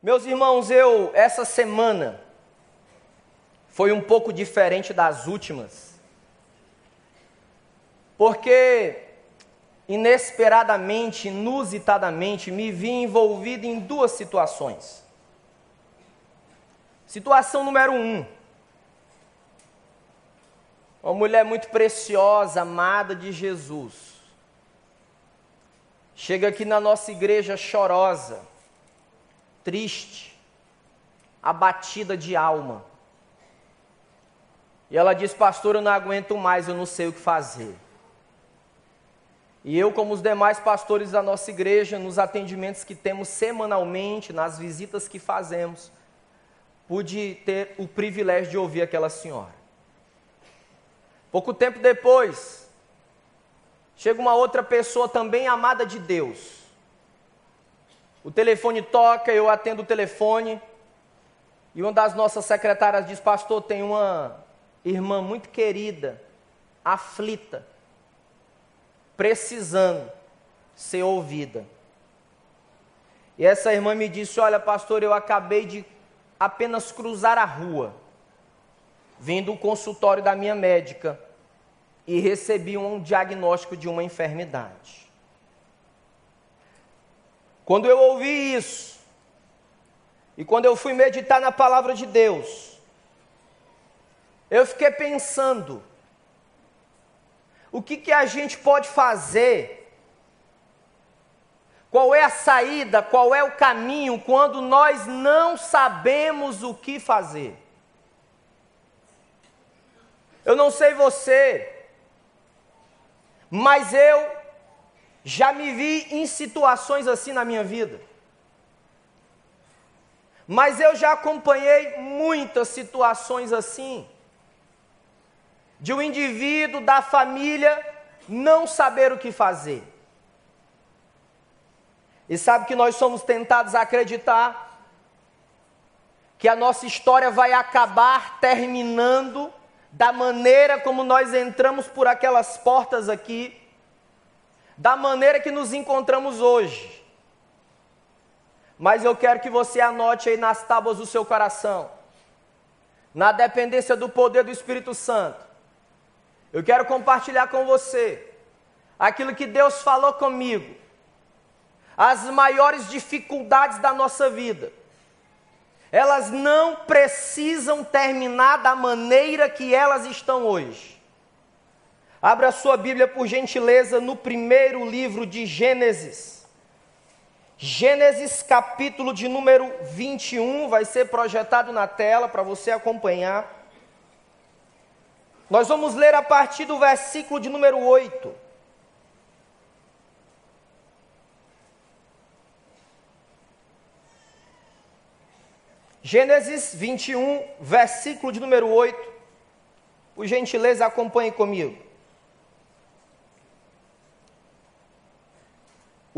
Meus irmãos, eu, essa semana, foi um pouco diferente das últimas, porque inesperadamente, inusitadamente, me vi envolvido em duas situações. Situação número um. Uma mulher muito preciosa, amada de Jesus. Chega aqui na nossa igreja chorosa, triste, abatida de alma. E ela diz: Pastor, eu não aguento mais, eu não sei o que fazer. E eu, como os demais pastores da nossa igreja, nos atendimentos que temos semanalmente, nas visitas que fazemos, pude ter o privilégio de ouvir aquela senhora. Pouco tempo depois, chega uma outra pessoa também amada de Deus. O telefone toca, eu atendo o telefone, e uma das nossas secretárias diz: Pastor, tem uma irmã muito querida, aflita, precisando ser ouvida. E essa irmã me disse: Olha, pastor, eu acabei de apenas cruzar a rua, vim do consultório da minha médica e recebi um diagnóstico de uma enfermidade. Quando eu ouvi isso, e quando eu fui meditar na palavra de Deus, eu fiquei pensando, o que, que a gente pode fazer qual é a saída, qual é o caminho quando nós não sabemos o que fazer? Eu não sei você, mas eu já me vi em situações assim na minha vida. Mas eu já acompanhei muitas situações assim, de um indivíduo da família não saber o que fazer. E sabe que nós somos tentados a acreditar que a nossa história vai acabar terminando da maneira como nós entramos por aquelas portas aqui, da maneira que nos encontramos hoje. Mas eu quero que você anote aí nas tábuas do seu coração, na dependência do poder do Espírito Santo. Eu quero compartilhar com você aquilo que Deus falou comigo as maiores dificuldades da nossa vida. Elas não precisam terminar da maneira que elas estão hoje. Abra sua Bíblia, por gentileza, no primeiro livro de Gênesis. Gênesis, capítulo de número 21, vai ser projetado na tela para você acompanhar. Nós vamos ler a partir do versículo de número 8. Gênesis 21, versículo de número 8. Por gentileza, acompanhe comigo.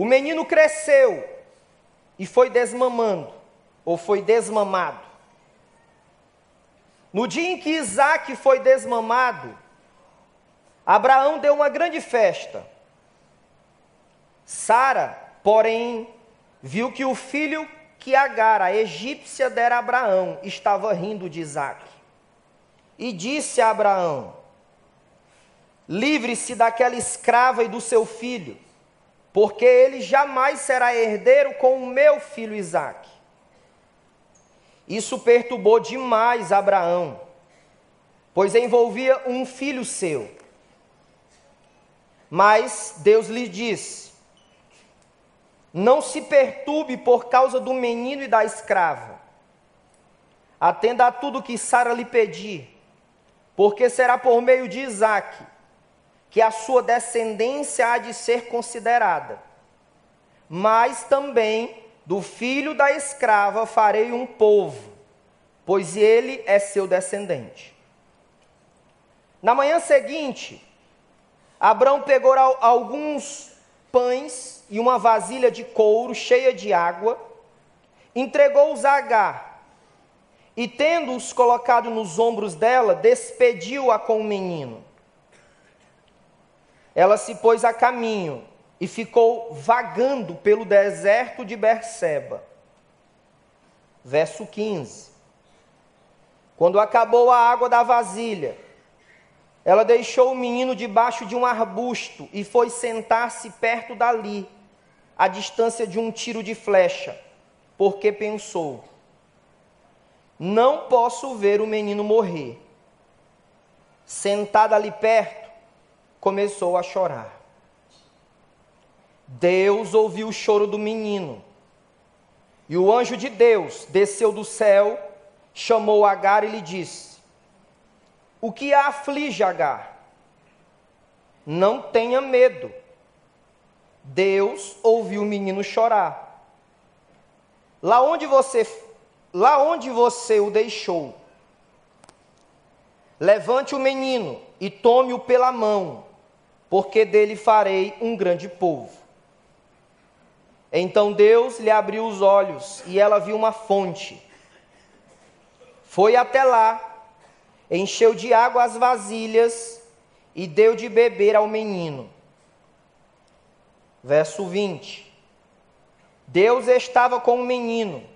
O menino cresceu e foi desmamando, ou foi desmamado. No dia em que Isaac foi desmamado, Abraão deu uma grande festa. Sara, porém, viu que o filho que Agar, a egípcia, dera a Abraão, estava rindo de Isaac. E disse a Abraão: Livre-se daquela escrava e do seu filho, porque ele jamais será herdeiro com o meu filho Isaac. Isso perturbou demais Abraão, pois envolvia um filho seu. Mas Deus lhe disse: não se perturbe por causa do menino e da escrava. Atenda a tudo que Sara lhe pedir, porque será por meio de Isaque que a sua descendência há de ser considerada. Mas também do filho da escrava farei um povo, pois ele é seu descendente. Na manhã seguinte, Abraão pegou alguns pães e uma vasilha de couro cheia de água, entregou-os a Agar, e tendo-os colocado nos ombros dela, despediu-a com o menino. Ela se pôs a caminho e ficou vagando pelo deserto de Berseba. verso 15. Quando acabou a água da vasilha, ela deixou o menino debaixo de um arbusto e foi sentar-se perto dali, à distância de um tiro de flecha, porque pensou: Não posso ver o menino morrer. Sentada ali perto, começou a chorar. Deus ouviu o choro do menino. E o anjo de Deus desceu do céu, chamou Agar e lhe disse: O que a aflige, Agar? Não tenha medo. Deus ouviu o menino chorar. Lá onde você lá onde você o deixou, levante o menino e tome-o pela mão, porque dele farei um grande povo. Então Deus lhe abriu os olhos e ela viu uma fonte. Foi até lá, encheu de água as vasilhas e deu de beber ao menino. Verso 20. Deus estava com o menino.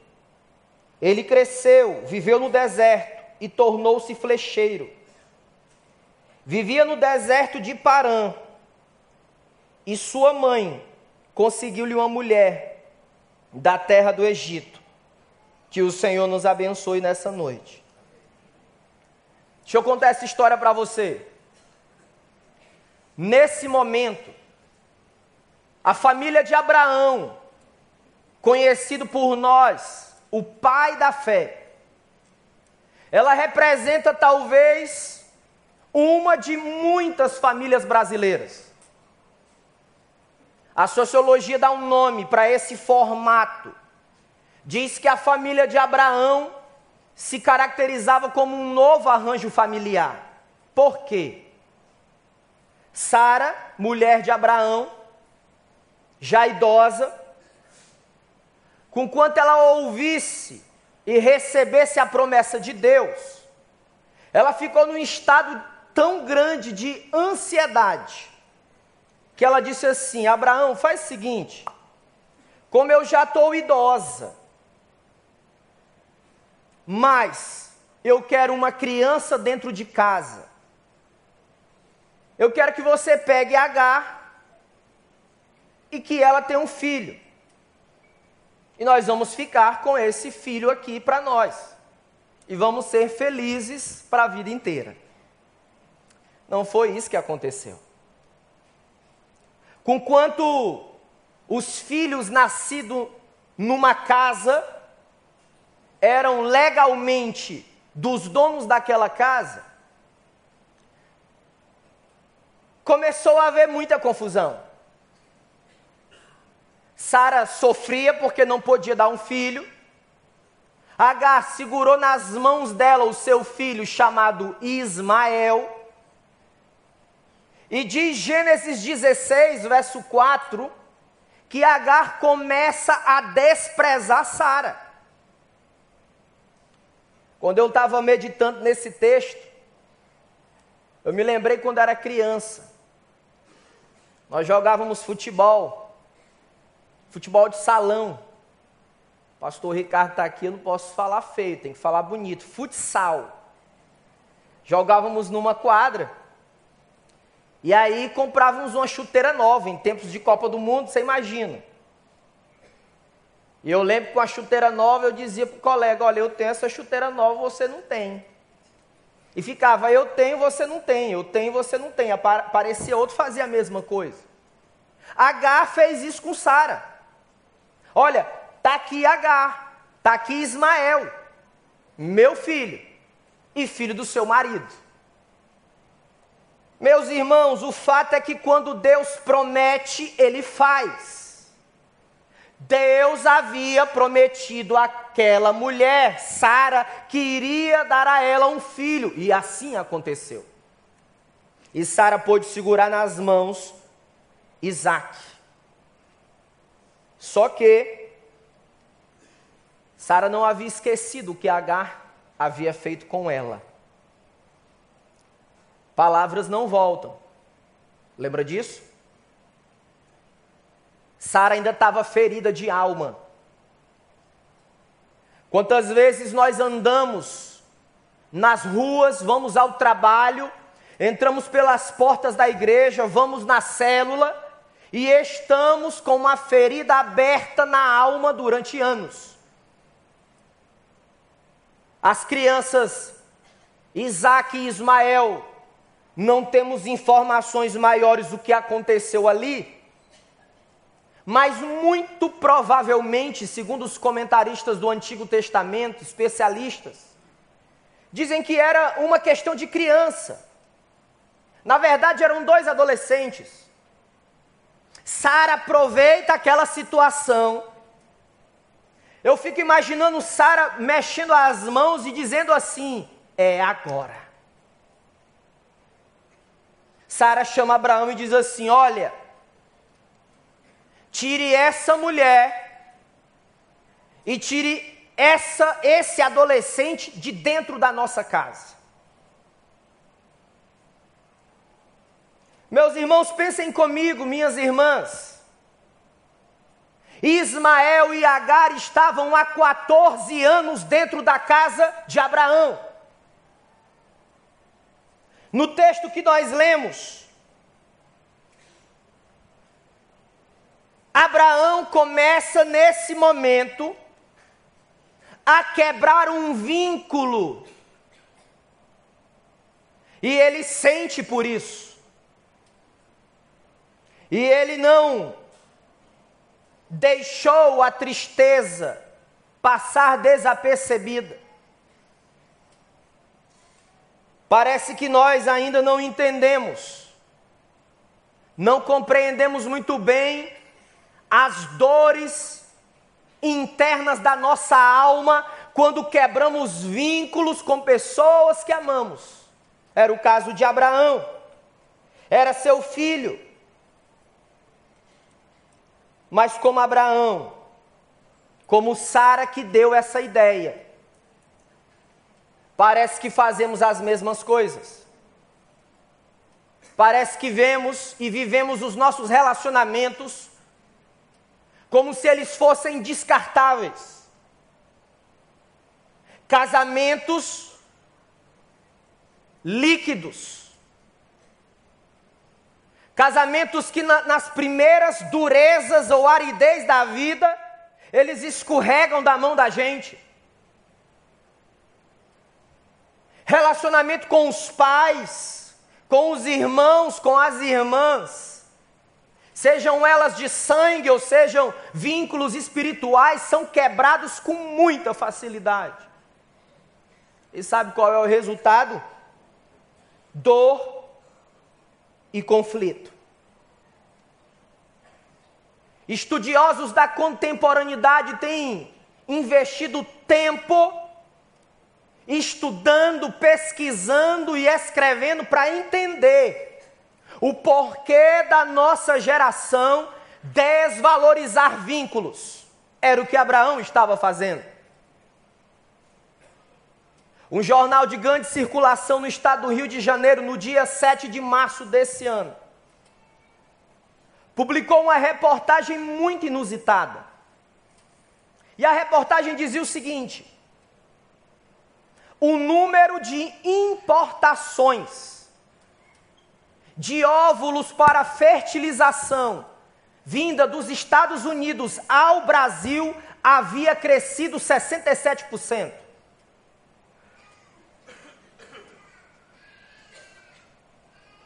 Ele cresceu, viveu no deserto e tornou-se flecheiro. Vivia no deserto de Parã. E sua mãe conseguiu-lhe uma mulher da terra do Egito. Que o Senhor nos abençoe nessa noite. Deixa eu contar essa história para você. Nesse momento, a família de Abraão, conhecido por nós, o pai da fé, ela representa talvez uma de muitas famílias brasileiras. A sociologia dá um nome para esse formato. Diz que a família de Abraão se caracterizava como um novo arranjo familiar. Por quê? Sara, mulher de Abraão, já idosa, com quanto ela ouvisse e recebesse a promessa de Deus, ela ficou num estado tão grande de ansiedade que ela disse assim: Abraão, faz o seguinte, como eu já estou idosa, mas eu quero uma criança dentro de casa. Eu quero que você pegue Agar e que ela tenha um filho. E nós vamos ficar com esse filho aqui para nós. E vamos ser felizes para a vida inteira. Não foi isso que aconteceu. Conquanto os filhos nascidos numa casa eram legalmente dos donos daquela casa, começou a haver muita confusão. Sara sofria porque não podia dar um filho. Agar segurou nas mãos dela o seu filho chamado Ismael. E diz Gênesis 16, verso 4, que Agar começa a desprezar Sara. Quando eu estava meditando nesse texto, eu me lembrei quando era criança. Nós jogávamos futebol, futebol de salão. Pastor Ricardo está aqui, eu não posso falar feio, tem que falar bonito. Futsal. Jogávamos numa quadra. E aí comprávamos uma chuteira nova, em tempos de Copa do Mundo, você imagina. E eu lembro que com a chuteira nova eu dizia para o colega, olha, eu tenho essa chuteira nova, você não tem. E ficava, eu tenho, você não tem, eu tenho, você não tem. Aparecia outro, fazia a mesma coisa. Agar fez isso com Sara. Olha, tá aqui Agar, tá aqui Ismael, meu filho, e filho do seu marido. Meus irmãos, o fato é que quando Deus promete, Ele faz. Deus havia prometido àquela mulher, Sara, que iria dar a ela um filho, e assim aconteceu. E Sara pôde segurar nas mãos Isaac. Só que Sara não havia esquecido o que Agar havia feito com ela. Palavras não voltam. Lembra disso? Sara ainda estava ferida de alma. Quantas vezes nós andamos nas ruas, vamos ao trabalho, entramos pelas portas da igreja, vamos na célula e estamos com uma ferida aberta na alma durante anos. As crianças Isaac e Ismael, não temos informações maiores do que aconteceu ali, mas muito provavelmente, segundo os comentaristas do Antigo Testamento, especialistas, dizem que era uma questão de criança. Na verdade, eram dois adolescentes. Sara aproveita aquela situação. Eu fico imaginando Sara mexendo as mãos e dizendo assim: é agora. Sara chama Abraão e diz assim: Olha, tire essa mulher e tire essa esse adolescente de dentro da nossa casa. Meus irmãos, pensem comigo, minhas irmãs. Ismael e Agar estavam há 14 anos dentro da casa de Abraão. No texto que nós lemos, Abraão começa nesse momento a quebrar um vínculo. E ele sente por isso. E ele não deixou a tristeza passar desapercebida. Parece que nós ainda não entendemos, não compreendemos muito bem as dores internas da nossa alma quando quebramos vínculos com pessoas que amamos. Era o caso de Abraão, era seu filho. Mas como Abraão, como Sara que deu essa ideia, parece que fazemos as mesmas coisas. Parece que vemos e vivemos os nossos relacionamentos como se eles fossem descartáveis. Casamentos líquidos. Casamentos que na, nas primeiras durezas ou aridez da vida, eles escorregam da mão da gente. Relacionamento com os pais, com os irmãos, com as irmãs, sejam elas de sangue ou sejam vínculos espirituais, são quebrados com muita facilidade. E sabe qual é o resultado? Dor e conflito. Estudiosos da contemporaneidade têm investido tempo estudando, pesquisando e escrevendo para entender o porquê da nossa geração desvalorizar vínculos. Era o que Abraão estava fazendo. Um jornal de grande circulação no estado do Rio de Janeiro, no dia 7 de março desse ano, publicou uma reportagem muito inusitada. E a reportagem dizia o seguinte: o número de importações de óvulos para fertilização vinda dos Estados Unidos ao Brasil havia crescido 67%.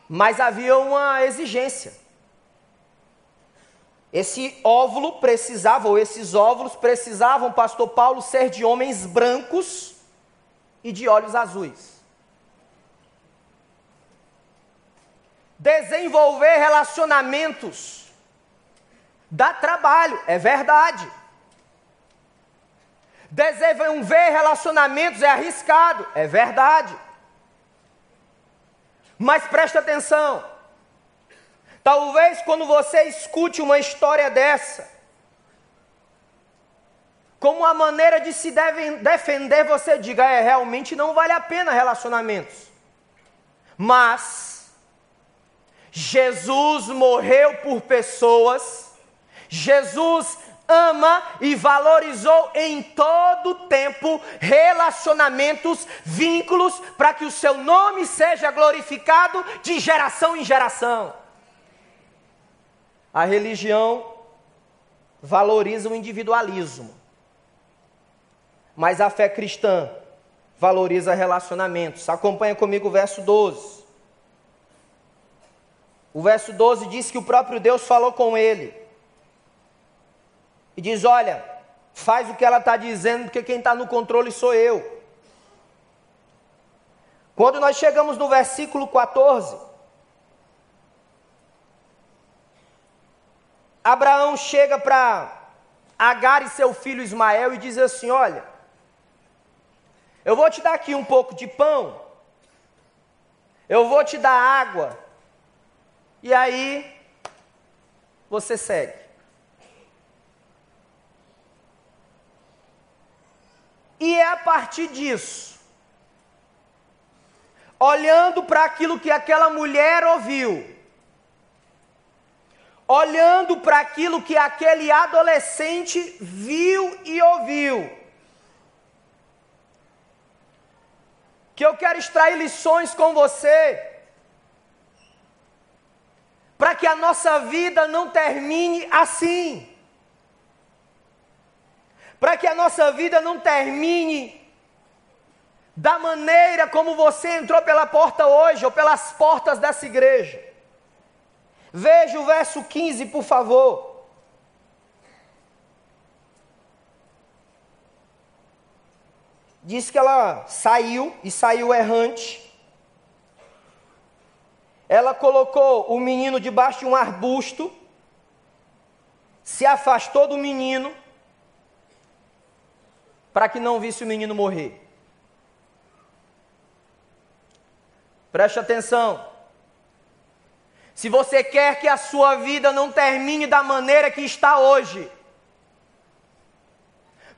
Mas havia uma exigência. Esse óvulo precisava, ou esses óvulos precisavam, pastor Paulo, ser de homens brancos e de olhos azuis. Desenvolver relacionamentos dá trabalho, é verdade. Desenvolver relacionamentos é arriscado, é verdade. Mas preste atenção. Talvez quando você escute uma história dessa, como uma maneira de se defender, você diga: é, realmente não vale a pena relacionamentos. Mas, Jesus morreu por pessoas, Jesus ama e valorizou em todo tempo relacionamentos, vínculos, para que o seu nome seja glorificado de geração em geração. A religião valoriza o individualismo, mas a fé cristã valoriza relacionamentos. Acompanha comigo o verso 12. O verso 12 diz que o próprio Deus falou com ele e diz: Olha, faz o que ela está dizendo, porque quem está no controle sou eu. Quando nós chegamos no versículo 14, Abraão chega para Agar e seu filho Ismael e diz assim: Olha, eu vou te dar aqui um pouco de pão, eu vou te dar água, e aí você segue. E é a partir disso, olhando para aquilo que aquela mulher ouviu, olhando para aquilo que aquele adolescente viu e ouviu, que eu quero extrair lições com você, para que a nossa vida não termine assim para que a nossa vida não termine da maneira como você entrou pela porta hoje, ou pelas portas dessa igreja. Veja o verso 15, por favor. Diz que ela saiu e saiu errante. Ela colocou o menino debaixo de um arbusto, se afastou do menino para que não visse o menino morrer. Preste atenção. Se você quer que a sua vida não termine da maneira que está hoje,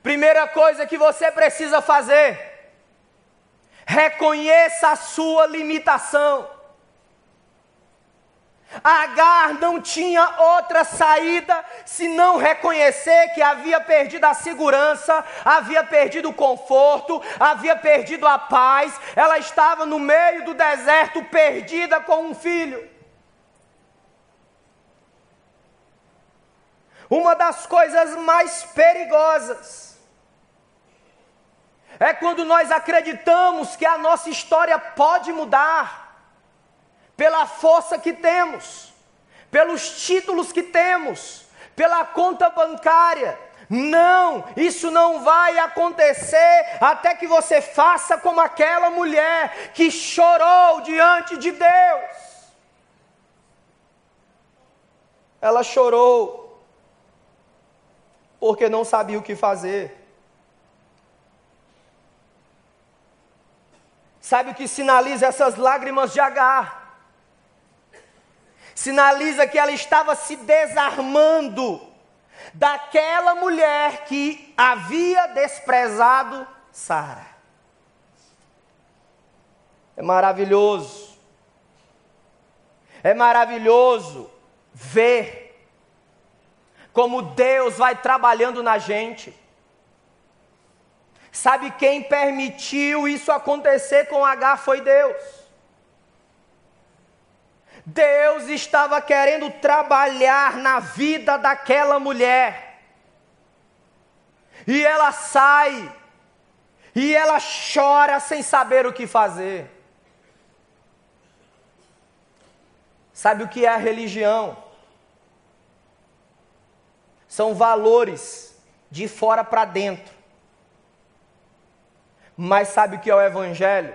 primeira coisa que você precisa fazer, reconheça a sua limitação. Agar não tinha outra saída senão reconhecer que havia perdido a segurança, havia perdido o conforto, havia perdido a paz. Ela estava no meio do deserto, perdida com um filho. Uma das coisas mais perigosas é quando nós acreditamos que a nossa história pode mudar pela força que temos, pelos títulos que temos, pela conta bancária. Não, isso não vai acontecer até que você faça como aquela mulher que chorou diante de Deus. Ela chorou porque não sabia o que fazer. Sabe o que sinaliza essas lágrimas de Agar? sinaliza que ela estava se desarmando daquela mulher que havia desprezado Sara. É maravilhoso. É maravilhoso ver como Deus vai trabalhando na gente. Sabe quem permitiu isso acontecer com H foi Deus. Deus estava querendo trabalhar na vida daquela mulher. E ela sai, e ela chora sem saber o que fazer. Sabe o que é a religião? São valores de fora para dentro. Mas sabe o que é o Evangelho?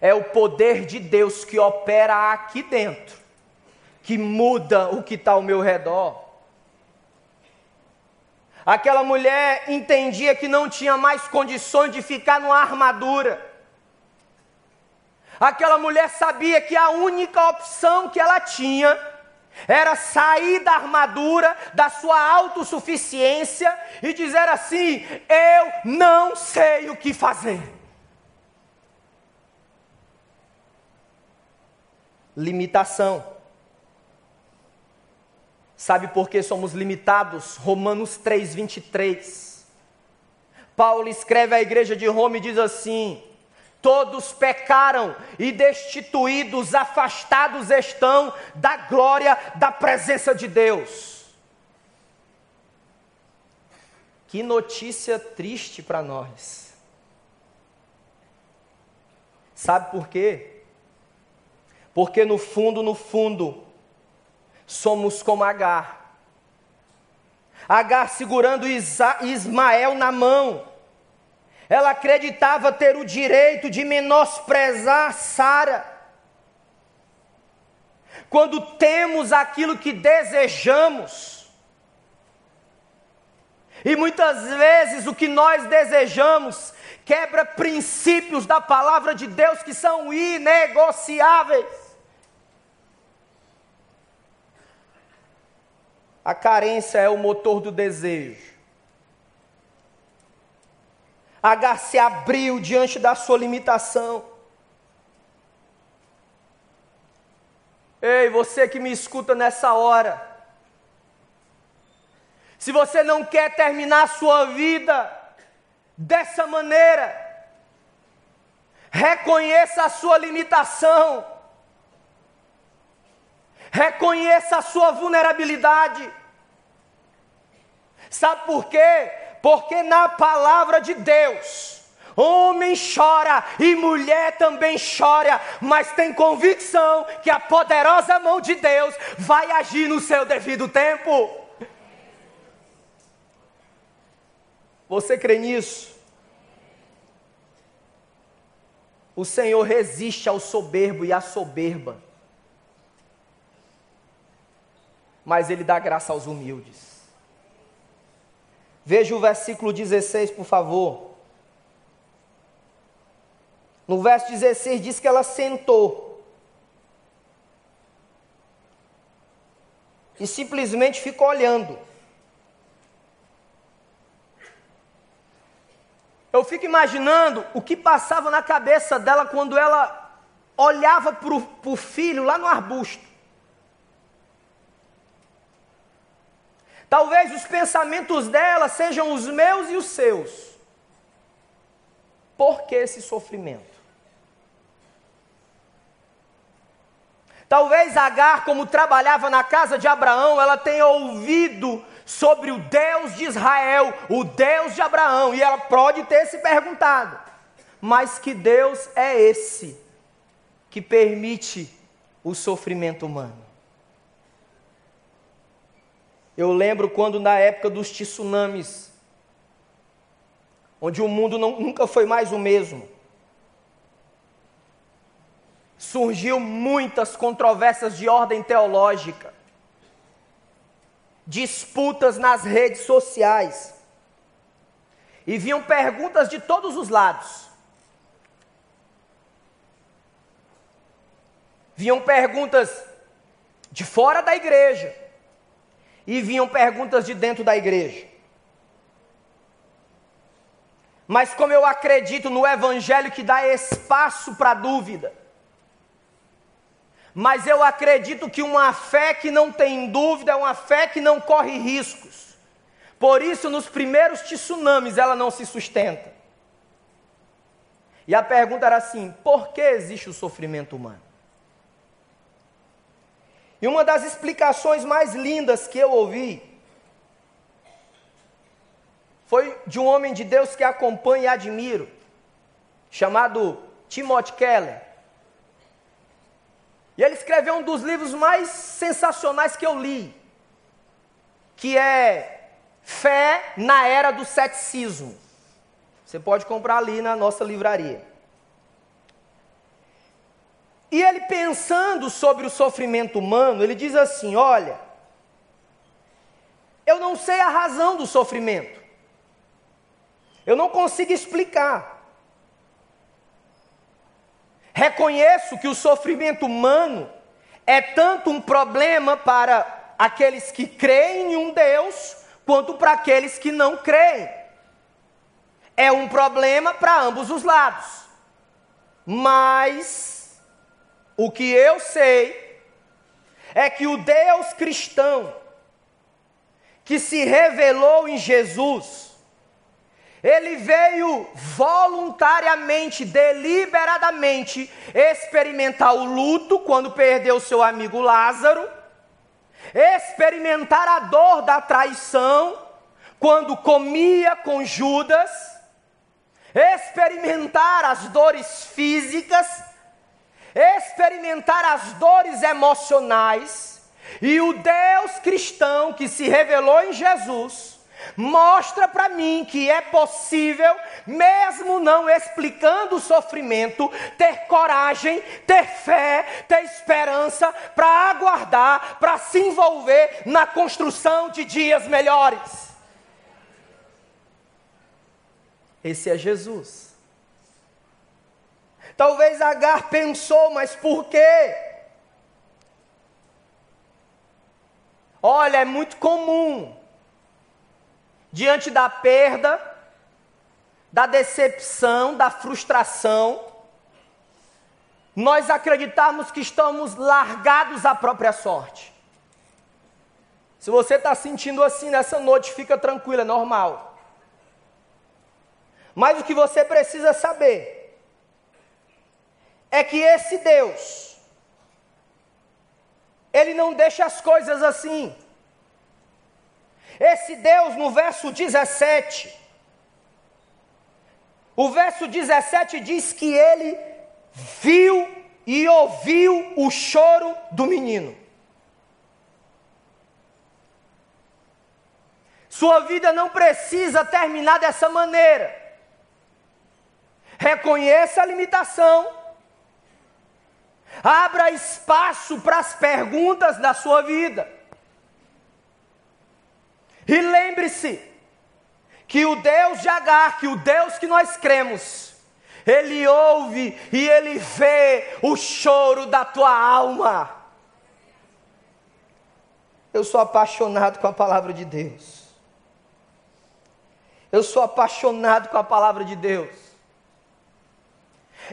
É o poder de Deus que opera aqui dentro, que muda o que está ao meu redor. Aquela mulher entendia que não tinha mais condições de ficar numa armadura. Aquela mulher sabia que a única opção que ela tinha era sair da armadura, da sua autossuficiência e dizer assim: Eu não sei o que fazer. limitação. Sabe por que somos limitados? Romanos 3, 23. Paulo escreve à igreja de Roma e diz assim: Todos pecaram e destituídos, afastados estão da glória da presença de Deus. Que notícia triste para nós. Sabe por quê? Porque no fundo, no fundo, somos como Agar. Agar segurando Ismael na mão. Ela acreditava ter o direito de menosprezar Sara. Quando temos aquilo que desejamos, e muitas vezes o que nós desejamos quebra princípios da palavra de Deus que são inegociáveis. A carência é o motor do desejo. Agar se abriu diante da sua limitação. Ei, você que me escuta nessa hora. Se você não quer terminar a sua vida dessa maneira, reconheça a sua limitação, reconheça a sua vulnerabilidade. Sabe por quê? Porque na palavra de Deus, homem chora e mulher também chora, mas tem convicção que a poderosa mão de Deus vai agir no seu devido tempo. Você crê nisso? O Senhor resiste ao soberbo e à soberba, mas Ele dá graça aos humildes. Veja o versículo 16, por favor. No verso 16 diz que ela sentou. E simplesmente ficou olhando. Eu fico imaginando o que passava na cabeça dela quando ela olhava para o filho lá no arbusto. Talvez os pensamentos dela sejam os meus e os seus. Por que esse sofrimento? Talvez Agar, como trabalhava na casa de Abraão, ela tenha ouvido sobre o Deus de Israel, o Deus de Abraão, e ela pode ter se perguntado: mas que Deus é esse que permite o sofrimento humano? Eu lembro quando, na época dos tsunamis, onde o mundo não, nunca foi mais o mesmo, surgiu muitas controvérsias de ordem teológica, disputas nas redes sociais, e vinham perguntas de todos os lados. Vinham perguntas de fora da igreja, e vinham perguntas de dentro da igreja. Mas como eu acredito no evangelho que dá espaço para dúvida, mas eu acredito que uma fé que não tem dúvida é uma fé que não corre riscos. Por isso, nos primeiros tsunamis, ela não se sustenta. E a pergunta era assim: por que existe o sofrimento humano? E uma das explicações mais lindas que eu ouvi foi de um homem de Deus que acompanho e admiro, chamado Timothy Keller. E ele escreveu um dos livros mais sensacionais que eu li, que é Fé na Era do Ceticismo. Você pode comprar ali na nossa livraria. E ele pensando sobre o sofrimento humano, ele diz assim: olha, eu não sei a razão do sofrimento, eu não consigo explicar. Reconheço que o sofrimento humano é tanto um problema para aqueles que creem em um Deus, quanto para aqueles que não creem. É um problema para ambos os lados. Mas o que eu sei é que o Deus cristão, que se revelou em Jesus, ele veio voluntariamente, deliberadamente experimentar o luto quando perdeu seu amigo Lázaro, experimentar a dor da traição quando comia com Judas, experimentar as dores físicas, experimentar as dores emocionais e o Deus cristão que se revelou em Jesus mostra para mim que é possível, mesmo não explicando o sofrimento, ter coragem, ter fé, ter esperança para aguardar, para se envolver na construção de dias melhores. Esse é Jesus. Talvez Agar pensou, mas por quê? Olha, é muito comum, diante da perda, da decepção, da frustração, nós acreditarmos que estamos largados à própria sorte. Se você está sentindo assim nessa noite, fica tranquilo, é normal. Mas o que você precisa saber é que esse Deus, ele não deixa as coisas assim. Esse Deus, no verso 17, o verso 17 diz que ele viu e ouviu o choro do menino. Sua vida não precisa terminar dessa maneira. Reconheça a limitação, Abra espaço para as perguntas da sua vida. E lembre-se que o Deus de Agar, que o Deus que nós cremos, ele ouve e ele vê o choro da tua alma. Eu sou apaixonado com a palavra de Deus. Eu sou apaixonado com a palavra de Deus.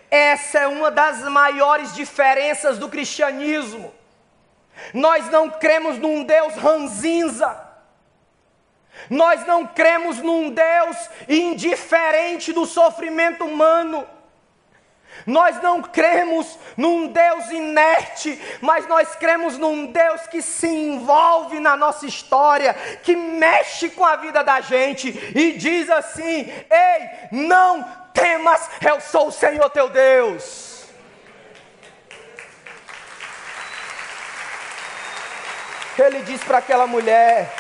Essa é uma das maiores diferenças do cristianismo. Nós não cremos num Deus ranzinza. Nós não cremos num Deus indiferente do sofrimento humano. Nós não cremos num Deus inerte, mas nós cremos num Deus que se envolve na nossa história, que mexe com a vida da gente e diz assim: ei, não temas, eu sou o Senhor teu Deus. Ele diz para aquela mulher: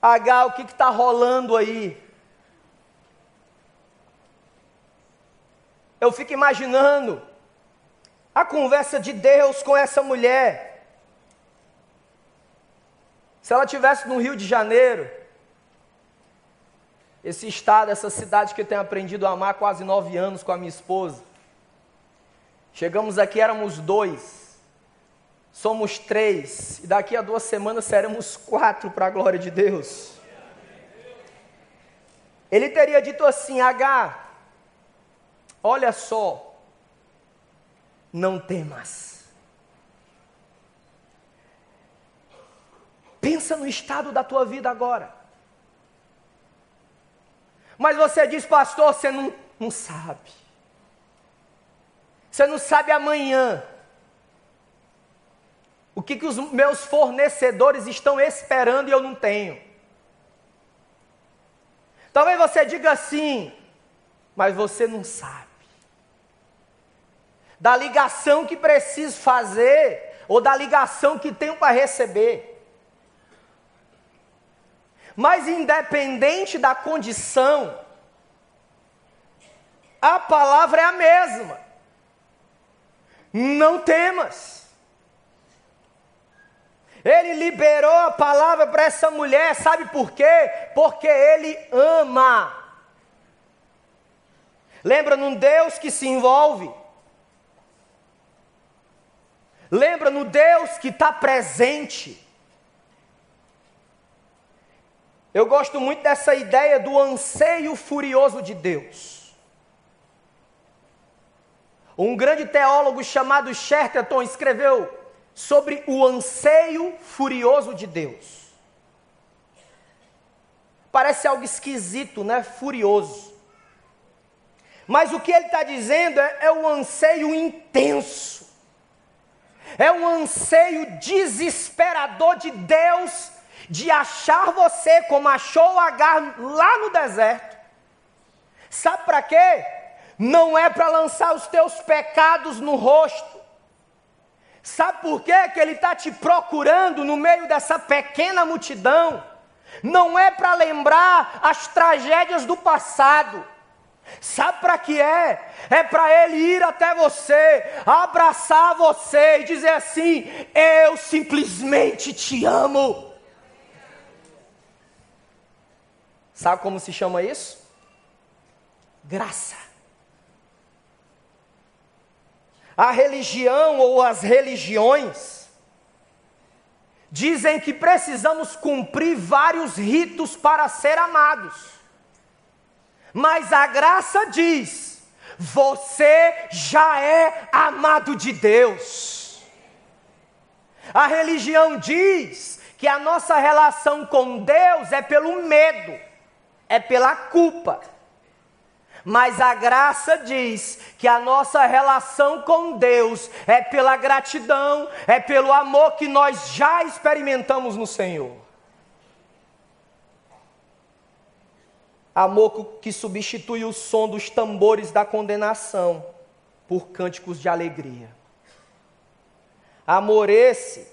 H, o que está rolando aí? Eu fico imaginando a conversa de Deus com essa mulher. Se ela tivesse no Rio de Janeiro, esse estado, essa cidade que eu tenho aprendido a amar quase nove anos com a minha esposa. Chegamos aqui, éramos dois, somos três, e daqui a duas semanas seremos quatro para a glória de Deus. Ele teria dito assim: H, olha só, não temas. Pensa no estado da tua vida agora. Mas você diz, pastor, você não, não sabe. Você não sabe amanhã. O que, que os meus fornecedores estão esperando e eu não tenho. Talvez você diga assim, mas você não sabe. Da ligação que preciso fazer, ou da ligação que tenho para receber. Mas independente da condição, a palavra é a mesma. Não temas. Ele liberou a palavra para essa mulher, sabe por quê? Porque ele ama. Lembra num Deus que se envolve. Lembra no Deus que está presente. Eu gosto muito dessa ideia do anseio furioso de Deus. Um grande teólogo chamado Chesterton escreveu sobre o anseio furioso de Deus. Parece algo esquisito, né? Furioso. Mas o que ele está dizendo é, é o anseio intenso, é um anseio desesperador de Deus de achar você como achou Agar lá no deserto. Sabe para quê? Não é para lançar os teus pecados no rosto. Sabe por quê? Que ele está te procurando no meio dessa pequena multidão. Não é para lembrar as tragédias do passado. Sabe para que é? É para ele ir até você, abraçar você e dizer assim: Eu simplesmente te amo. Sabe como se chama isso? Graça. A religião ou as religiões dizem que precisamos cumprir vários ritos para ser amados. Mas a graça diz: você já é amado de Deus. A religião diz que a nossa relação com Deus é pelo medo é pela culpa. Mas a graça diz que a nossa relação com Deus é pela gratidão, é pelo amor que nós já experimentamos no Senhor. Amor que substitui o som dos tambores da condenação por cânticos de alegria. Amor esse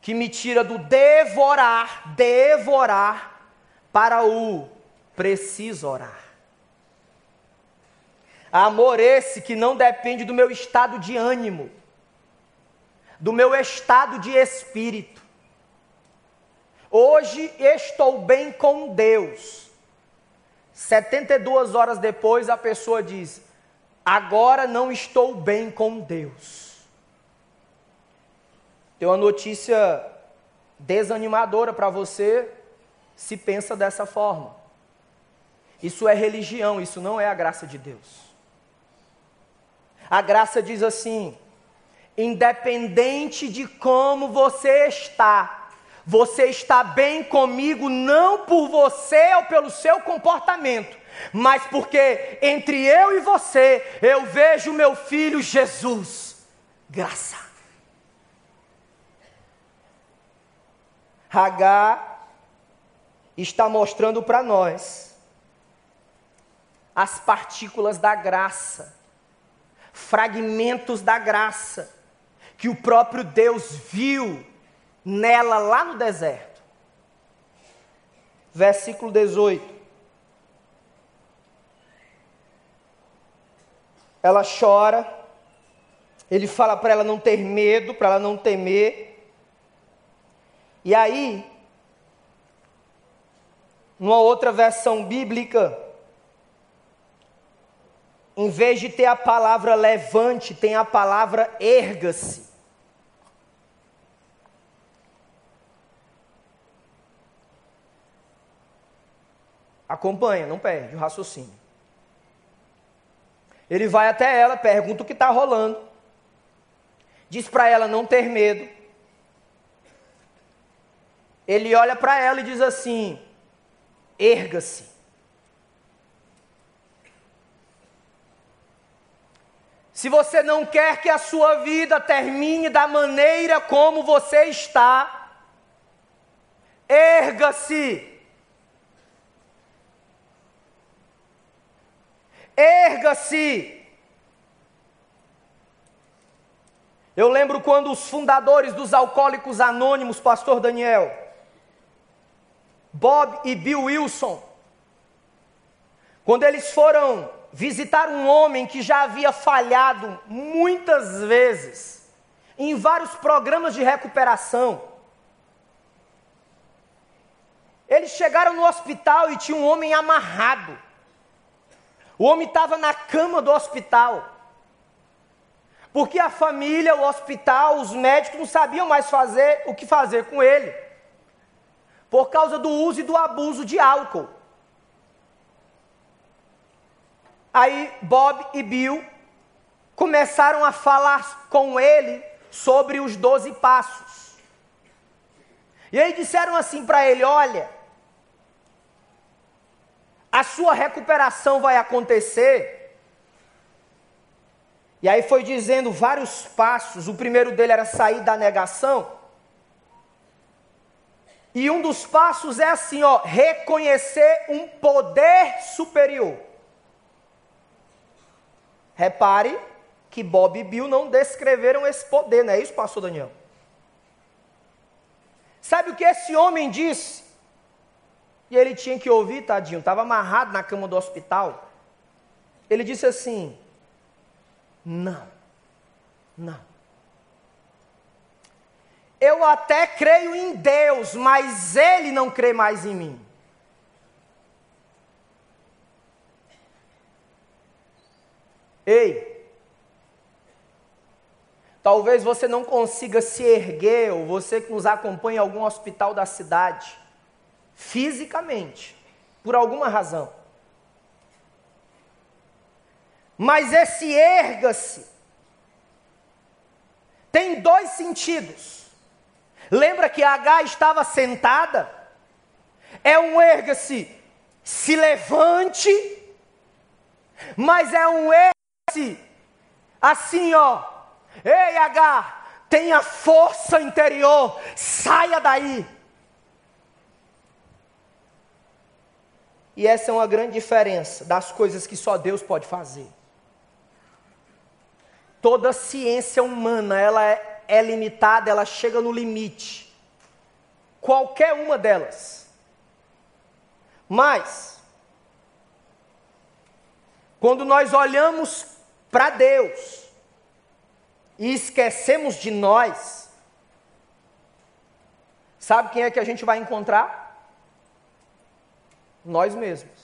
que me tira do devorar, devorar para o preciso orar. Amor esse que não depende do meu estado de ânimo, do meu estado de espírito. Hoje estou bem com Deus. 72 horas depois a pessoa diz: Agora não estou bem com Deus. Tem uma notícia desanimadora para você se pensa dessa forma. Isso é religião, isso não é a graça de Deus. A graça diz assim: independente de como você está, você está bem comigo não por você ou pelo seu comportamento, mas porque entre eu e você eu vejo meu filho Jesus. Graça. Hagar está mostrando para nós as partículas da graça, fragmentos da graça, que o próprio Deus viu nela lá no deserto. Versículo 18. Ela chora, ele fala para ela não ter medo, para ela não temer. E aí, numa outra versão bíblica, em vez de ter a palavra levante, tem a palavra erga-se. Acompanha, não perde o raciocínio. Ele vai até ela, pergunta o que está rolando. Diz para ela não ter medo. Ele olha para ela e diz assim: erga-se. Se você não quer que a sua vida termine da maneira como você está, erga-se. Erga-se. Eu lembro quando os fundadores dos Alcoólicos Anônimos, Pastor Daniel, Bob e Bill Wilson, quando eles foram visitar um homem que já havia falhado muitas vezes em vários programas de recuperação, eles chegaram no hospital e tinha um homem amarrado. O homem estava na cama do hospital. Porque a família, o hospital, os médicos não sabiam mais fazer o que fazer com ele por causa do uso e do abuso de álcool. Aí Bob e Bill começaram a falar com ele sobre os doze passos. E aí disseram assim para ele: Olha, a sua recuperação vai acontecer. E aí foi dizendo vários passos. O primeiro dele era sair da negação. E um dos passos é assim, ó, reconhecer um poder superior. Repare que Bob e Bill não descreveram esse poder, não é isso, pastor Daniel? Sabe o que esse homem disse? E ele tinha que ouvir, tadinho, estava amarrado na cama do hospital. Ele disse assim: Não, não. Eu até creio em Deus, mas Ele não crê mais em mim. Ei, talvez você não consiga se erguer, ou você que nos acompanha em algum hospital da cidade, fisicamente, por alguma razão. Mas esse erga-se tem dois sentidos. Lembra que H estava sentada? É um erga-se, se levante, mas é um erga-se, assim ó. Ei H, tenha força interior, saia daí. E essa é uma grande diferença das coisas que só Deus pode fazer. Toda ciência humana, ela é é limitada, ela chega no limite. Qualquer uma delas. Mas, quando nós olhamos para Deus e esquecemos de nós, sabe quem é que a gente vai encontrar? Nós mesmos.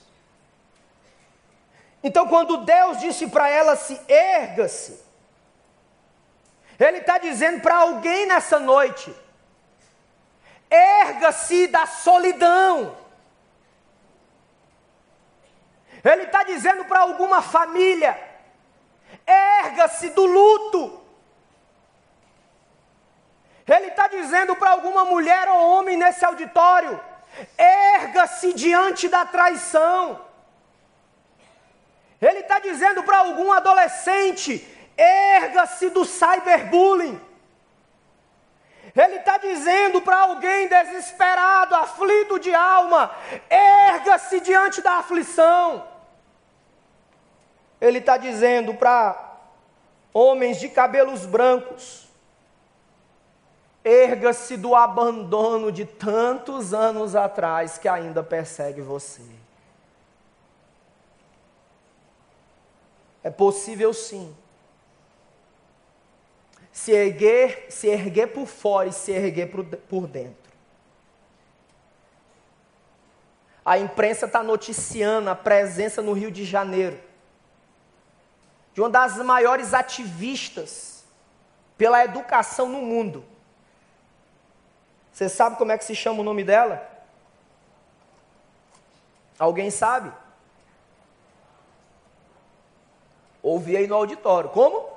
Então, quando Deus disse para ela se erga-se, ele está dizendo para alguém nessa noite: erga-se da solidão. Ele está dizendo para alguma família: erga-se do luto. Ele está dizendo para alguma mulher ou homem nesse auditório: erga-se diante da traição. Ele está dizendo para algum adolescente: Erga-se do cyberbullying. Ele está dizendo para alguém desesperado, aflito de alma: erga-se diante da aflição. Ele está dizendo para homens de cabelos brancos: erga-se do abandono de tantos anos atrás que ainda persegue você. É possível sim se erguer, se erguer por fora e se erguer por, por dentro. A imprensa está noticiando a presença no Rio de Janeiro de uma das maiores ativistas pela educação no mundo. Você sabe como é que se chama o nome dela? Alguém sabe? Ouvi aí no auditório. Como?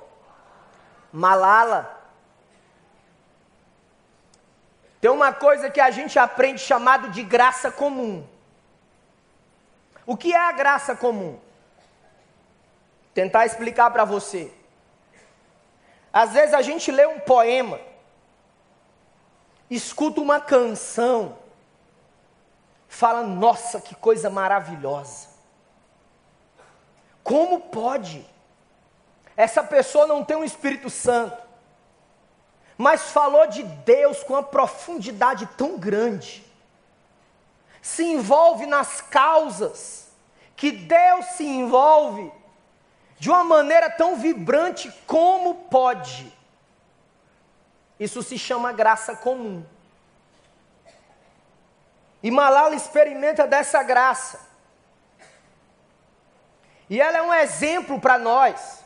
Malala. Tem uma coisa que a gente aprende chamado de graça comum. O que é a graça comum? Tentar explicar para você. Às vezes a gente lê um poema, escuta uma canção, fala: nossa, que coisa maravilhosa. Como pode? Essa pessoa não tem um Espírito Santo, mas falou de Deus com uma profundidade tão grande, se envolve nas causas que Deus se envolve de uma maneira tão vibrante como pode. Isso se chama graça comum. E Malala experimenta dessa graça. E ela é um exemplo para nós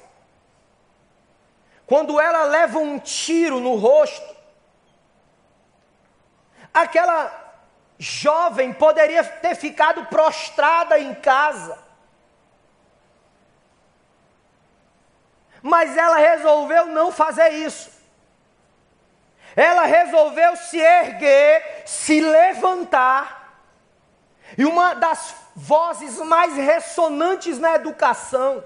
quando ela leva um tiro no rosto, aquela jovem poderia ter ficado prostrada em casa. Mas ela resolveu não fazer isso. ela resolveu se erguer, se levantar. E uma das vozes mais ressonantes na educação,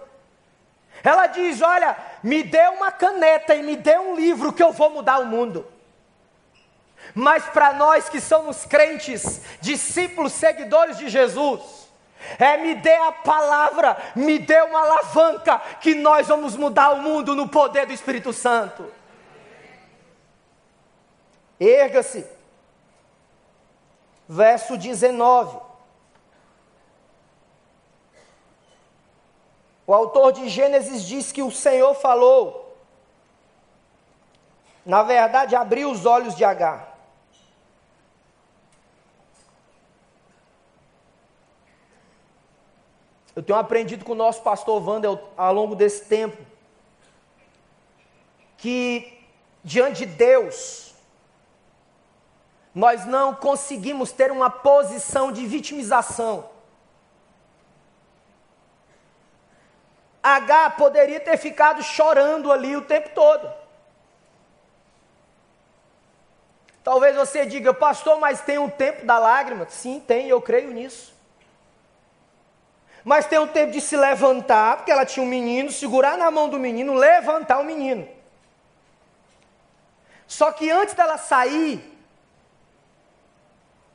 ela diz: Olha, me dê uma caneta e me dê um livro que eu vou mudar o mundo. Mas para nós que somos crentes, discípulos, seguidores de Jesus, é me dê a palavra, me dê uma alavanca, que nós vamos mudar o mundo no poder do Espírito Santo. Erga-se. Verso 19. O autor de Gênesis diz que o Senhor falou. Na verdade, abriu os olhos de Agar. Eu tenho aprendido com o nosso pastor Wander ao longo desse tempo que diante de Deus nós não conseguimos ter uma posição de vitimização. H poderia ter ficado chorando ali o tempo todo. Talvez você diga, pastor, mas tem um tempo da lágrima? Sim, tem, eu creio nisso. Mas tem um tempo de se levantar, porque ela tinha um menino, segurar na mão do menino, levantar o menino. Só que antes dela sair,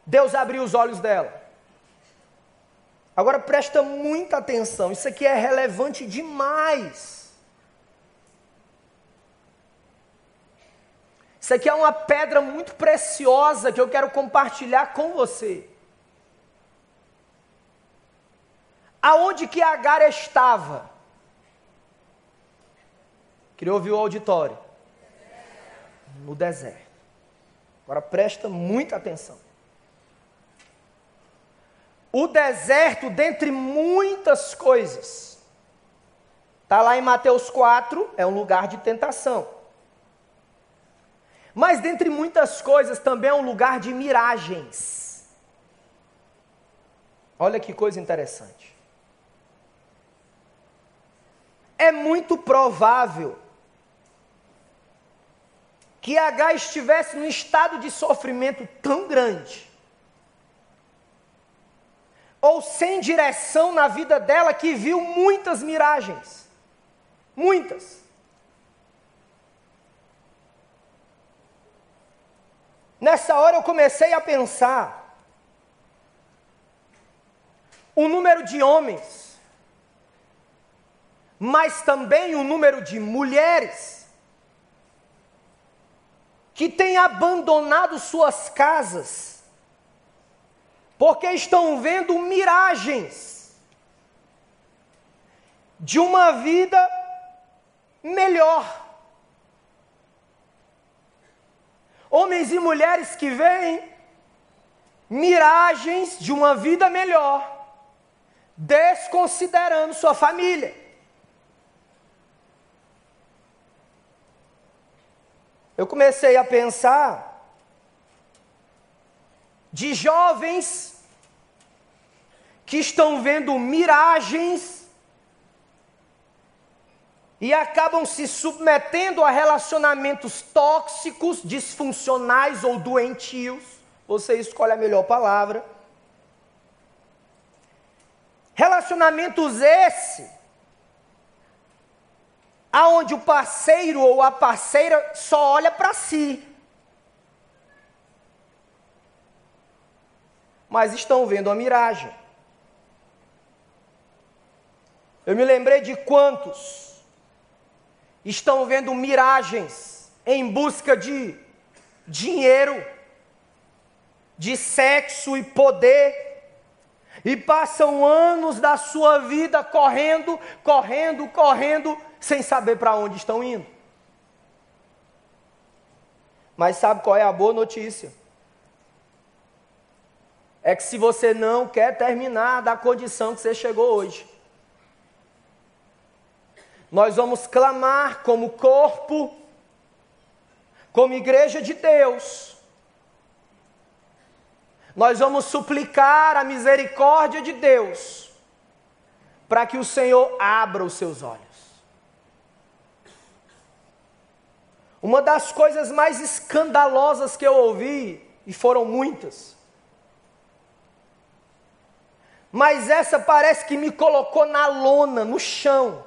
Deus abriu os olhos dela. Agora presta muita atenção, isso aqui é relevante demais. Isso aqui é uma pedra muito preciosa que eu quero compartilhar com você. Aonde que Agar estava? Queria ouvir o auditório. No deserto. Agora presta muita atenção. O deserto, dentre muitas coisas, está lá em Mateus 4, é um lugar de tentação. Mas dentre muitas coisas também é um lugar de miragens. Olha que coisa interessante. É muito provável que H estivesse num estado de sofrimento tão grande ou sem direção na vida dela que viu muitas miragens. Muitas. Nessa hora eu comecei a pensar o número de homens, mas também o número de mulheres que têm abandonado suas casas porque estão vendo miragens de uma vida melhor. Homens e mulheres que veem miragens de uma vida melhor, desconsiderando sua família. Eu comecei a pensar de jovens que estão vendo miragens e acabam se submetendo a relacionamentos tóxicos, disfuncionais ou doentios. Você escolhe a melhor palavra. Relacionamentos esse aonde o parceiro ou a parceira só olha para si. Mas estão vendo a miragem. Eu me lembrei de quantos estão vendo miragens em busca de dinheiro, de sexo e poder, e passam anos da sua vida correndo, correndo, correndo, sem saber para onde estão indo. Mas sabe qual é a boa notícia? É que se você não quer terminar da condição que você chegou hoje, nós vamos clamar como corpo, como igreja de Deus, nós vamos suplicar a misericórdia de Deus, para que o Senhor abra os seus olhos. Uma das coisas mais escandalosas que eu ouvi, e foram muitas, mas essa parece que me colocou na lona, no chão.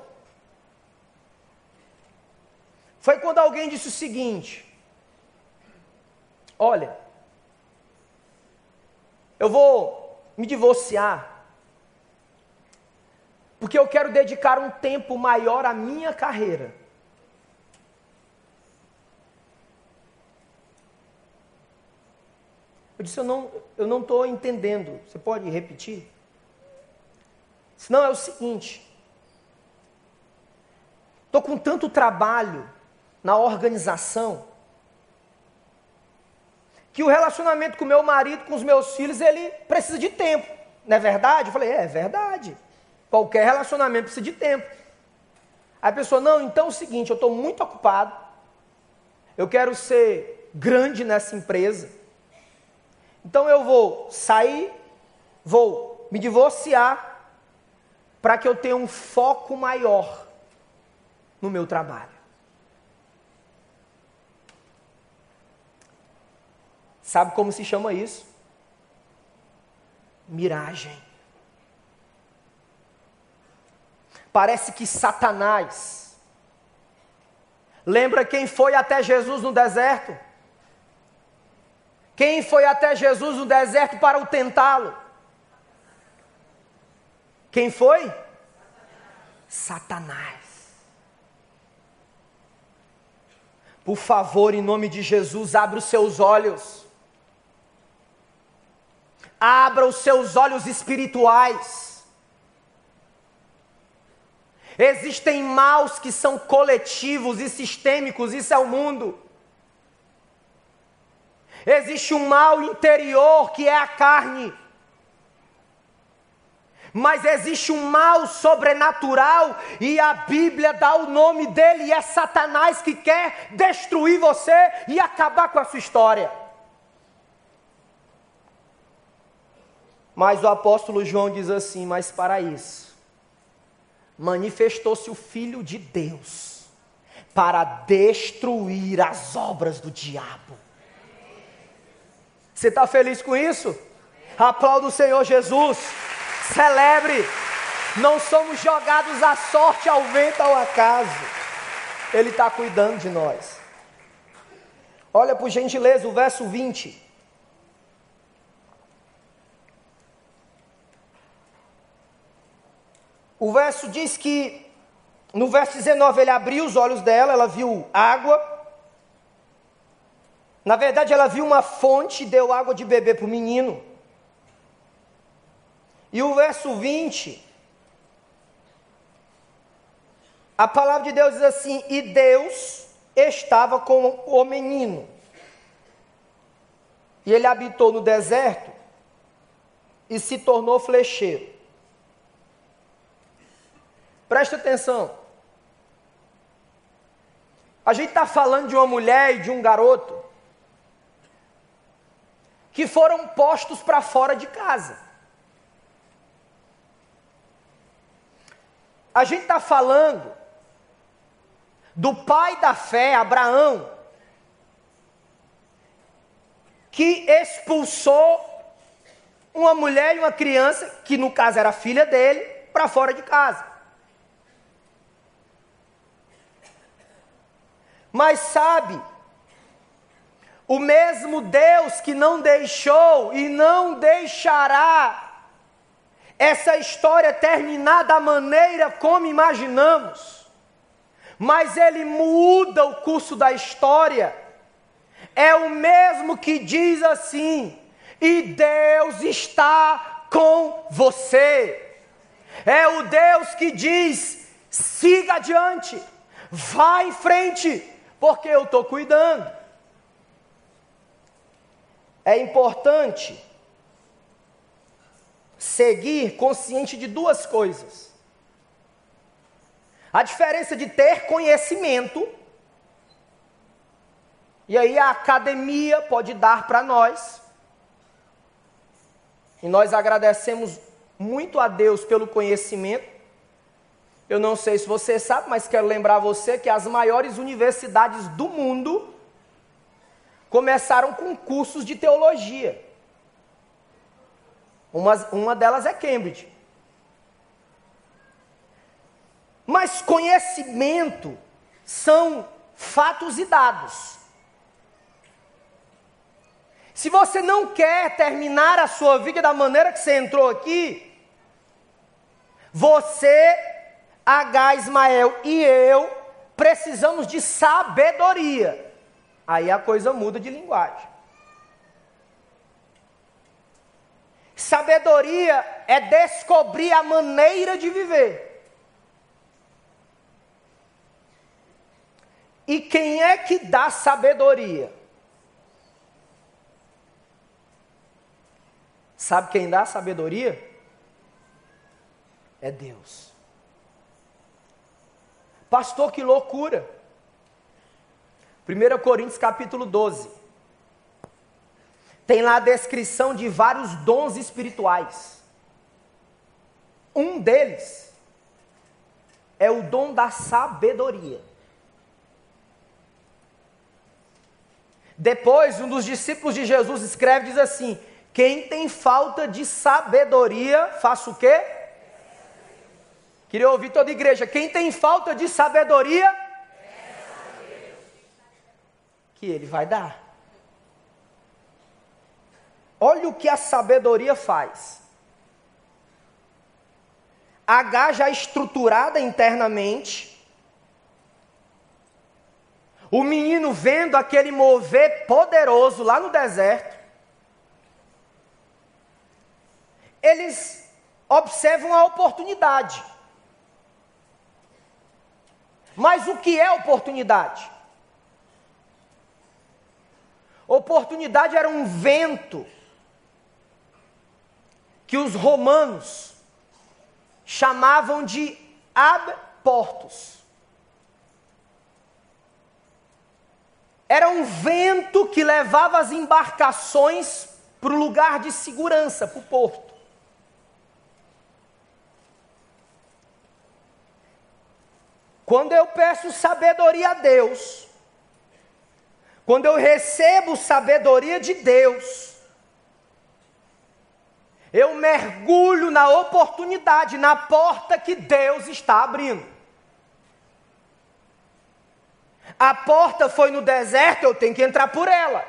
Foi quando alguém disse o seguinte: Olha, eu vou me divorciar, porque eu quero dedicar um tempo maior à minha carreira. Eu disse, eu não estou entendendo. Você pode repetir? Senão é o seguinte: estou com tanto trabalho na organização que o relacionamento com meu marido, com os meus filhos, ele precisa de tempo. Não é verdade? Eu falei, é, é verdade. Qualquer relacionamento precisa de tempo. Aí a pessoa, não, então é o seguinte, eu estou muito ocupado, eu quero ser grande nessa empresa, então eu vou sair, vou me divorciar, para que eu tenha um foco maior no meu trabalho. Sabe como se chama isso? Miragem. Parece que Satanás. Lembra quem foi até Jesus no deserto? Quem foi até Jesus no deserto para o tentá-lo? Quem foi? Satanás. Por favor, em nome de Jesus, abra os seus olhos. Abra os seus olhos espirituais. Existem maus que são coletivos e sistêmicos, isso é o mundo. Existe um mal interior que é a carne. Mas existe um mal sobrenatural e a Bíblia dá o nome dele e é Satanás que quer destruir você e acabar com a sua história. Mas o apóstolo João diz assim: Mas para isso, manifestou-se o Filho de Deus para destruir as obras do diabo. Você está feliz com isso? Aplauda o Senhor Jesus, celebre. Não somos jogados à sorte, ao vento, ao acaso. Ele está cuidando de nós. Olha por gentileza o verso 20. O verso diz que, no verso 19, ele abriu os olhos dela, ela viu água. Na verdade, ela viu uma fonte e deu água de beber para o menino. E o verso 20, a palavra de Deus diz assim: E Deus estava com o menino. E ele habitou no deserto e se tornou flecheiro. Presta atenção. A gente está falando de uma mulher e de um garoto que foram postos para fora de casa. A gente está falando do pai da fé, Abraão, que expulsou uma mulher e uma criança, que no caso era filha dele, para fora de casa. Mas sabe, o mesmo Deus que não deixou e não deixará essa história terminar da maneira como imaginamos, mas ele muda o curso da história. É o mesmo que diz assim: e Deus está com você. É o Deus que diz: siga adiante, vá em frente, porque eu estou cuidando é importante seguir consciente de duas coisas. A diferença de ter conhecimento, e aí a academia pode dar para nós, e nós agradecemos muito a Deus pelo conhecimento, Eu não sei se você sabe, mas quero lembrar você que as maiores universidades do mundo começaram com cursos de teologia. Uma, uma delas é Cambridge. Mas conhecimento são fatos e dados. Se você não quer terminar a sua vida da maneira que você entrou aqui, você, H. Ismael e eu precisamos de sabedoria. Aí a coisa muda de linguagem. Sabedoria é descobrir a maneira de viver. E quem é que dá sabedoria? Sabe quem dá sabedoria? É Deus. Pastor, que loucura. 1 Coríntios capítulo 12. Tem lá a descrição de vários dons espirituais. Um deles é o dom da sabedoria. Depois, um dos discípulos de Jesus escreve diz assim: Quem tem falta de sabedoria, faça o quê? Queria ouvir toda a igreja. Quem tem falta de sabedoria, que ele vai dar. Olha o que a sabedoria faz. H já estruturada internamente. O menino vendo aquele mover poderoso lá no deserto. Eles observam a oportunidade. Mas o que é oportunidade? Oportunidade era um vento que os romanos chamavam de abportos. Era um vento que levava as embarcações para o lugar de segurança, para o porto. Quando eu peço sabedoria a Deus, quando eu recebo sabedoria de Deus, eu mergulho na oportunidade, na porta que Deus está abrindo. A porta foi no deserto, eu tenho que entrar por ela.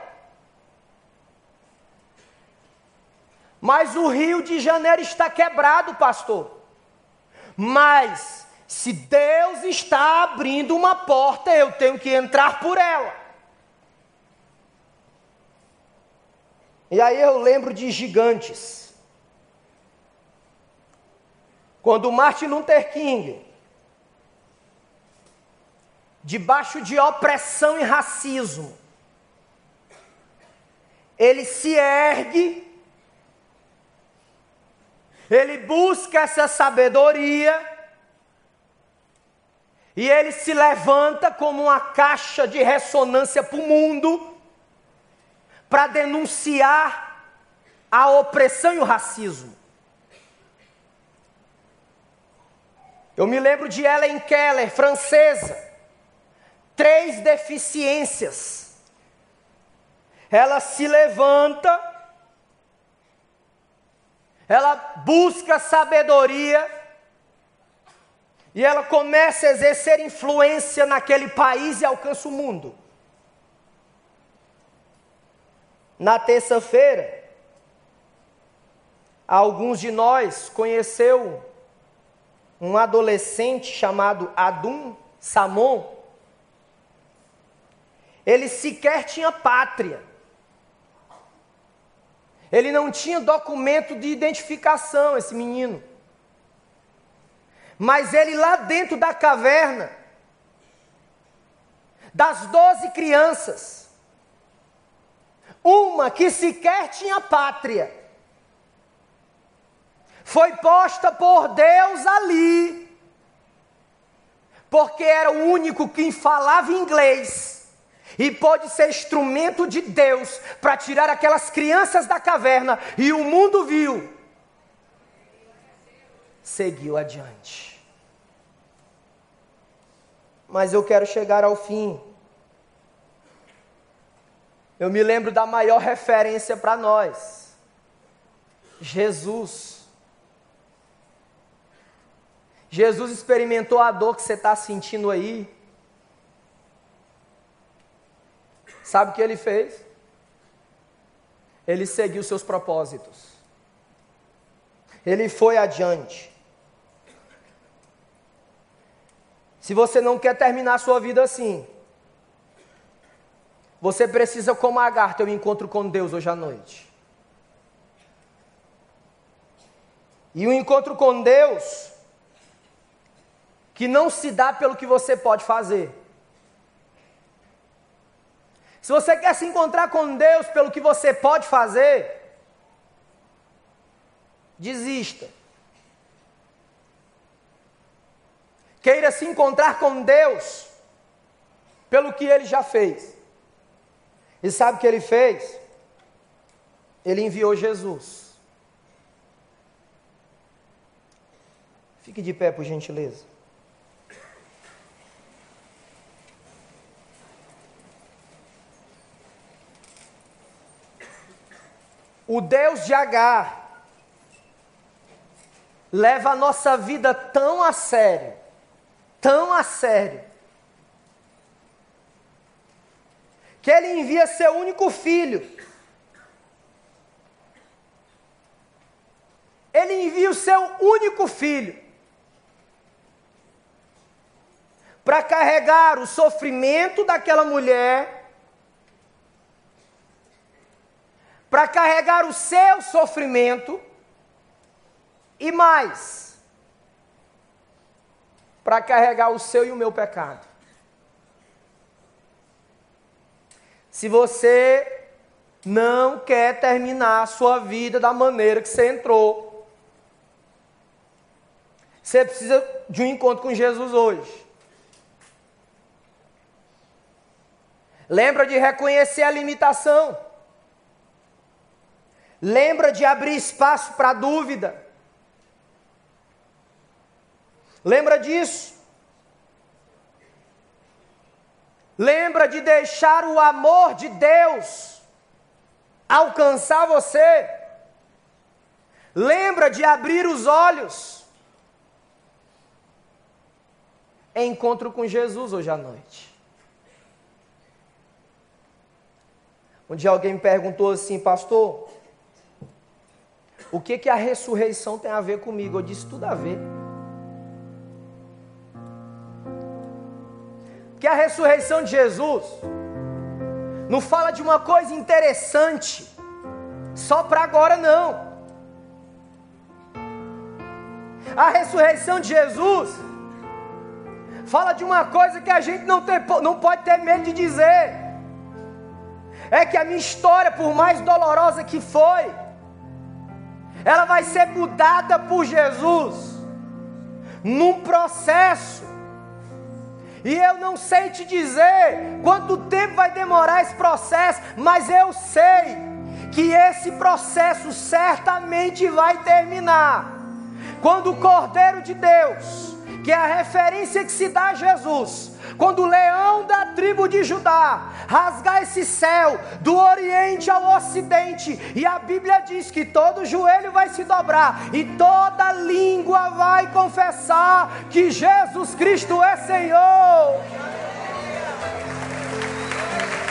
Mas o Rio de Janeiro está quebrado, pastor. Mas, se Deus está abrindo uma porta, eu tenho que entrar por ela. E aí eu lembro de gigantes. Quando Martin Luther King, debaixo de opressão e racismo, ele se ergue, ele busca essa sabedoria, e ele se levanta como uma caixa de ressonância para o mundo, para denunciar a opressão e o racismo. Eu me lembro de Ellen Keller, francesa, três deficiências. Ela se levanta, ela busca sabedoria, e ela começa a exercer influência naquele país e alcança o mundo. Na terça-feira, alguns de nós conheceu um adolescente chamado Adum Samon, ele sequer tinha pátria. Ele não tinha documento de identificação, esse menino. Mas ele lá dentro da caverna, das doze crianças, uma que sequer tinha pátria, foi posta por Deus ali, porque era o único que falava inglês e pode ser instrumento de Deus para tirar aquelas crianças da caverna e o mundo viu. Seguiu adiante. mas eu quero chegar ao fim. Eu me lembro da maior referência para nós: Jesus. Jesus experimentou a dor que você está sentindo aí. Sabe o que ele fez? Ele seguiu seus propósitos. Ele foi adiante. Se você não quer terminar a sua vida assim, você precisa, como Agar, ter um encontro com Deus hoje à noite. E o encontro com Deus, que não se dá pelo que você pode fazer. Se você quer se encontrar com Deus pelo que você pode fazer, desista. Queira se encontrar com Deus pelo que ele já fez. E sabe o que ele fez? Ele enviou Jesus. Fique de pé, por gentileza. O Deus de Agar leva a nossa vida tão a sério, tão a sério, que ele envia seu único filho. Ele envia o seu único filho para carregar o sofrimento daquela mulher para carregar o seu sofrimento e mais, para carregar o seu e o meu pecado. Se você não quer terminar a sua vida da maneira que você entrou, você precisa de um encontro com Jesus hoje. Lembra de reconhecer a limitação. Lembra de abrir espaço para dúvida. Lembra disso. Lembra de deixar o amor de Deus alcançar você. Lembra de abrir os olhos. Encontro com Jesus hoje à noite. Um dia alguém me perguntou assim, pastor, o que, que a ressurreição tem a ver comigo? Eu disse tudo a ver. Que a ressurreição de Jesus não fala de uma coisa interessante só para agora não. A ressurreição de Jesus fala de uma coisa que a gente não, tem, não pode ter medo de dizer. É que a minha história, por mais dolorosa que foi, ela vai ser mudada por Jesus num processo. E eu não sei te dizer quanto tempo vai demorar esse processo, mas eu sei que esse processo certamente vai terminar. Quando o Cordeiro de Deus, que é a referência que se dá a Jesus, quando o leão da tribo de Judá rasgar esse céu do oriente ao ocidente, e a Bíblia diz que todo joelho vai se dobrar e toda língua vai confessar que Jesus Cristo é Senhor.